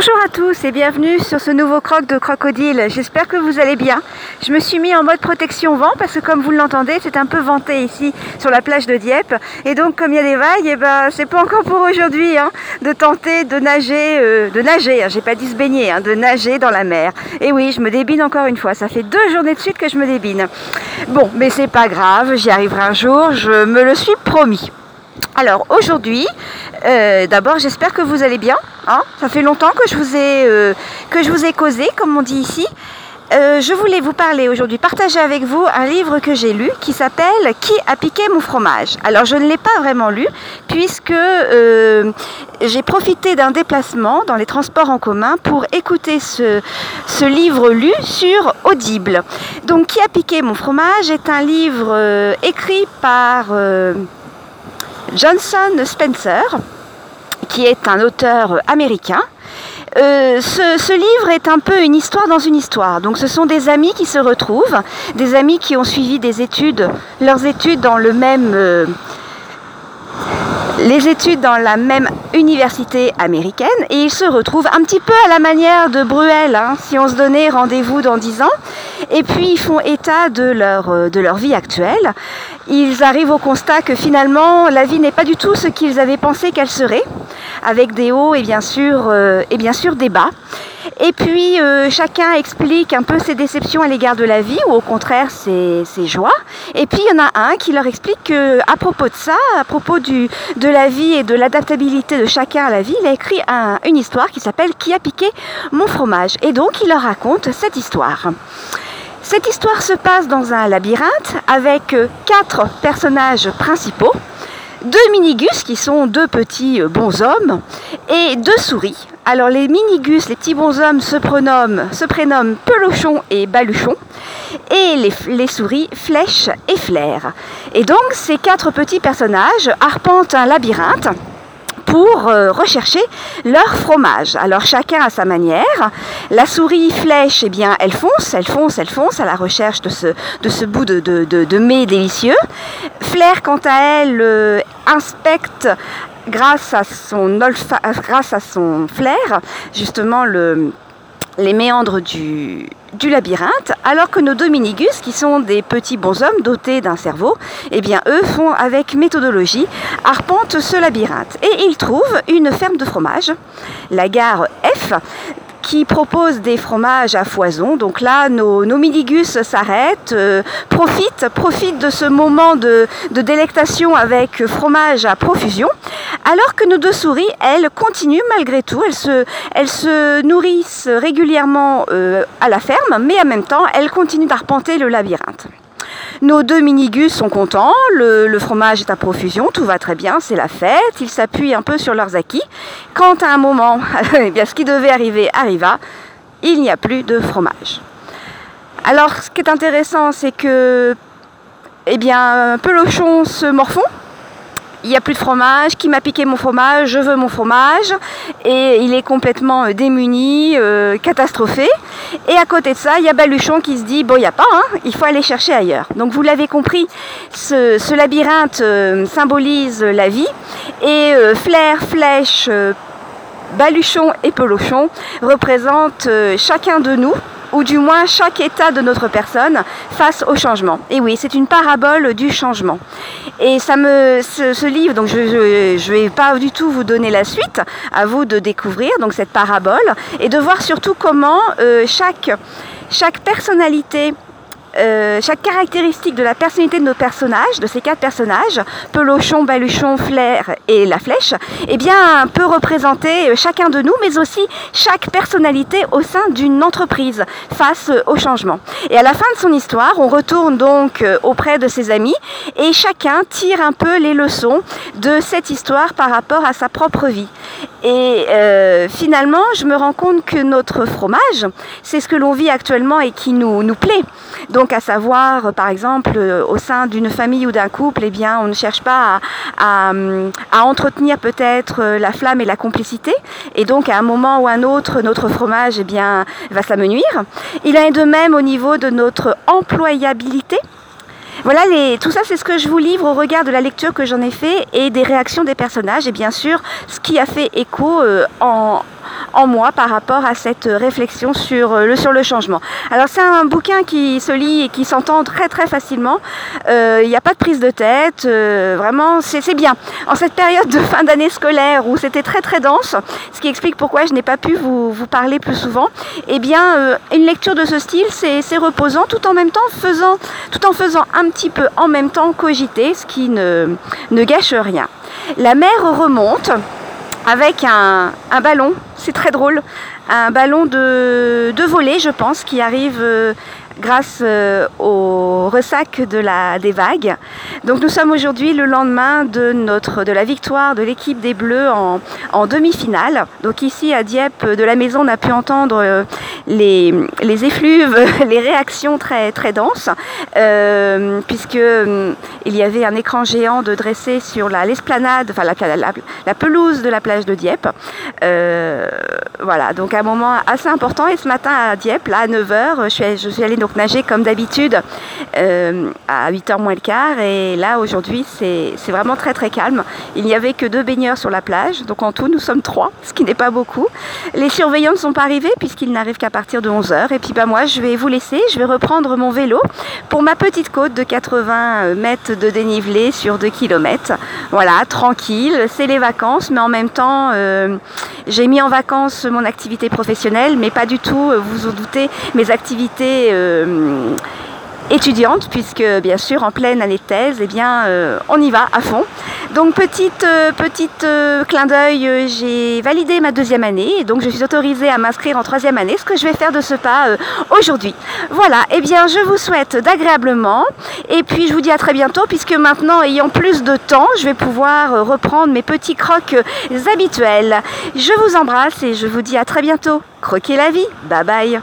Bonjour à tous et bienvenue sur ce nouveau croc de crocodile. J'espère que vous allez bien. Je me suis mis en mode protection vent parce que comme vous l'entendez, c'est un peu venté ici sur la plage de Dieppe. Et donc comme il y a des vagues, et eh ben c'est pas encore pour aujourd'hui hein, de tenter de nager, euh, de nager, hein, j'ai pas dit se baigner, hein, de nager dans la mer. Et oui, je me débine encore une fois. Ça fait deux journées de suite que je me débine. Bon, mais c'est pas grave, j'y arriverai un jour, je me le suis promis. Alors aujourd'hui, euh, d'abord j'espère que vous allez bien. Hein. Ça fait longtemps que je vous ai, euh, que je vous ai causé, comme on dit ici. Euh, je voulais vous parler aujourd'hui, partager avec vous un livre que j'ai lu qui s'appelle Qui a piqué mon fromage? Alors je ne l'ai pas vraiment lu puisque j'ai profité d'un déplacement dans les transports en commun pour écouter ce, ce, livre lu sur Audible. Donc Qui a piqué mon fromage est un livre écrit par... Johnson Spencer, qui est un auteur américain. Euh, ce, livre est un peu une histoire dans une histoire. Donc ce sont des amis qui se retrouvent, des amis qui ont suivi des études, leurs études dans le même... Euh, les études dans la même université américaine et ils se retrouvent un petit peu à la manière de Bruel, hein, si on se donnait rendez-vous dans dix ans. Et puis ils font état de leur, euh, de leur vie actuelle ils arrivent au constat que finalement la vie n'est pas du tout ce qu'ils avaient pensé qu'elle serait, avec des hauts et bien sûr, euh, et bien sûr des bas. Et puis euh, chacun explique un peu ses déceptions à l'égard de la vie ou au contraire ses, joies. Et puis il y en a un qui leur explique que à propos de ça, à propos du, de la vie et de l'adaptabilité de chacun à la vie, il a écrit une histoire qui s'appelle Qui a piqué mon fromage. Et donc il leur raconte cette histoire. Cette histoire se passe dans un labyrinthe avec euh, quatre personnages principaux, deux minigus qui sont deux petits euh, bonshommes et deux souris. Alors les minigus, les petits bonshommes se prénomment, se prénomment Pelochon et Baluchon et les, les, souris Flèche et Flair. Et donc ces quatre petits personnages arpentent un labyrinthe pour euh, rechercher leur fromage. Alors chacun à sa manière. La souris flèche, eh bien, elle fonce, elle fonce, elle fonce à la recherche de ce, de ce bout de, de, de, mets délicieux. Flair, quant à elle, euh, inspecte grâce à son grâce à son flair, justement le les méandres du, labyrinthe, alors que nos deux minigus, qui sont des petits bonshommes dotés d'un cerveau, eh bien eux font avec méthodologie, arpentent ce labyrinthe. Et ils trouvent une ferme de fromage, la gare F, qui propose des fromages à foison. Donc là, nos, nos minigus s'arrêtent, euh, profitent, profitent de ce moment de, délectation avec fromage à profusion, alors que nos deux souris, elles, continuent malgré tout. Elles se, nourrissent régulièrement euh, à la ferme, mais en même temps, elles continuent d'arpenter le labyrinthe. Nos deux minigus sont contents, le, fromage est à profusion, tout va très bien, c'est la fête, ils s'appuient un peu sur leurs acquis. Quand à un moment, eh bien, ce qui devait arriver arriva, il n'y a plus de fromage. Alors ce qui est intéressant, c'est que eh bien, Pelochon se morfond il n'y a plus de fromage, qui m'a piqué mon fromage, je veux mon fromage, et il est complètement euh, démuni, euh, catastrophé. Et à côté de ça, il y a Baluchon qui se dit, bon, il n'y a pas, hein, il faut aller chercher ailleurs. Donc vous l'avez compris, ce, labyrinthe euh, symbolise la vie, et flair, flèche, Baluchon et Pelochon représentent chacun de nous, ou du moins chaque état de notre personne face au changement. Et oui, c'est une parabole du changement. Et ça me, ce, livre, donc je ne vais pas du tout vous donner la suite, à vous de découvrir donc cette parabole et de voir surtout comment euh, chaque, chaque personnalité euh, chaque caractéristique de la personnalité de nos personnages, de ces quatre personnages, Pelochon, Baluchon, Flair et la Flèche, eh bien, peut représenter euh, chacun de nous, mais aussi chaque personnalité au sein d'une entreprise face au changement. Et à la fin de son histoire, on retourne donc euh, auprès de ses amis et chacun tire un peu les leçons de cette histoire par rapport à sa propre vie. Et finalement, je me rends compte que notre fromage, c'est ce que l'on vit actuellement et qui nous, nous plaît. Donc à savoir, par exemple, euh, au sein d'une famille ou d'un couple, eh bien, on ne cherche pas à, entretenir peut-être euh, la flamme et la complicité. Et donc à un moment ou un autre, notre fromage eh bien, va s'amenuire. Il en est de même au niveau de notre employabilité. Voilà, les, tout ça c'est ce que je vous livre au regard de la lecture que j'en ai fait et des réactions des personnages. Et bien sûr ce qui a fait écho euh, en, en moi par rapport à cette réflexion sur le, sur le changement. Alors c'est un bouquin qui se lit et qui s'entend très très facilement. Il n'y a pas de prise de tête, vraiment c'est bien. En cette période de fin d'année scolaire où c'était très très dense, ce qui explique pourquoi je n'ai pas pu vous, vous, parler plus souvent, eh bien une lecture de ce style c'est reposant tout en même temps faisant, tout en faisant un petit peu en même temps cogiter, ce qui ne, ne gâche rien. La mer remonte avec un, ballon, c'est très drôle, un ballon de, de volée je pense qui arrive euh, grâce euh, au ressac de la, des vagues. Donc nous sommes aujourd'hui le lendemain de, notre, de la victoire de l'équipe des Bleus en, en demi-finale. Donc ici à Dieppe, de la maison, on a pu entendre euh, les, les effluves, les réactions très, très denses, euh, puisque euh, y avait un écran géant de dressé sur l'esplanade, enfin la, la, pelouse de la plage de Dieppe. Voilà, donc un moment assez important. Et ce matin à Dieppe, à 9h, je suis, je suis allée nager comme d'habitude euh, à 8h moins le quart. Et là aujourd'hui, c'est vraiment très très calme. Il n'y avait que deux baigneurs sur la plage, donc en tout nous sommes trois, ce qui n'est pas beaucoup. Les surveillants ne sont pas arrivés puisqu'ils n'arrivent qu'à partir de 11h. Et puis bah, moi, je vais vous laisser, je vais reprendre mon vélo pour ma petite côte de 80 mètres de dénivelé sur 2 km. Voilà, tranquille, c'est les vacances, mais en même temps, euh, j'ai mis en vacances mon activité professionnelle, mais pas du tout, vous vous en doutez, mes activités euh, étudiante, puisque bien sûr en pleine année de thèse, eh bien, euh, on y va à fond. Donc petite, euh, petite euh, clin d'œil, euh, j'ai validé ma deuxième année, et donc je suis autorisée à m'inscrire en troisième année, ce que je vais faire de ce pas euh, aujourd'hui. Voilà, et eh bien je vous souhaite d'agréablement, et puis je vous dis à très bientôt, puisque maintenant, ayant plus de temps, je vais pouvoir euh, reprendre mes petits crocs habituels. Je vous embrasse et je vous dis à très bientôt. Croquez la vie, bye bye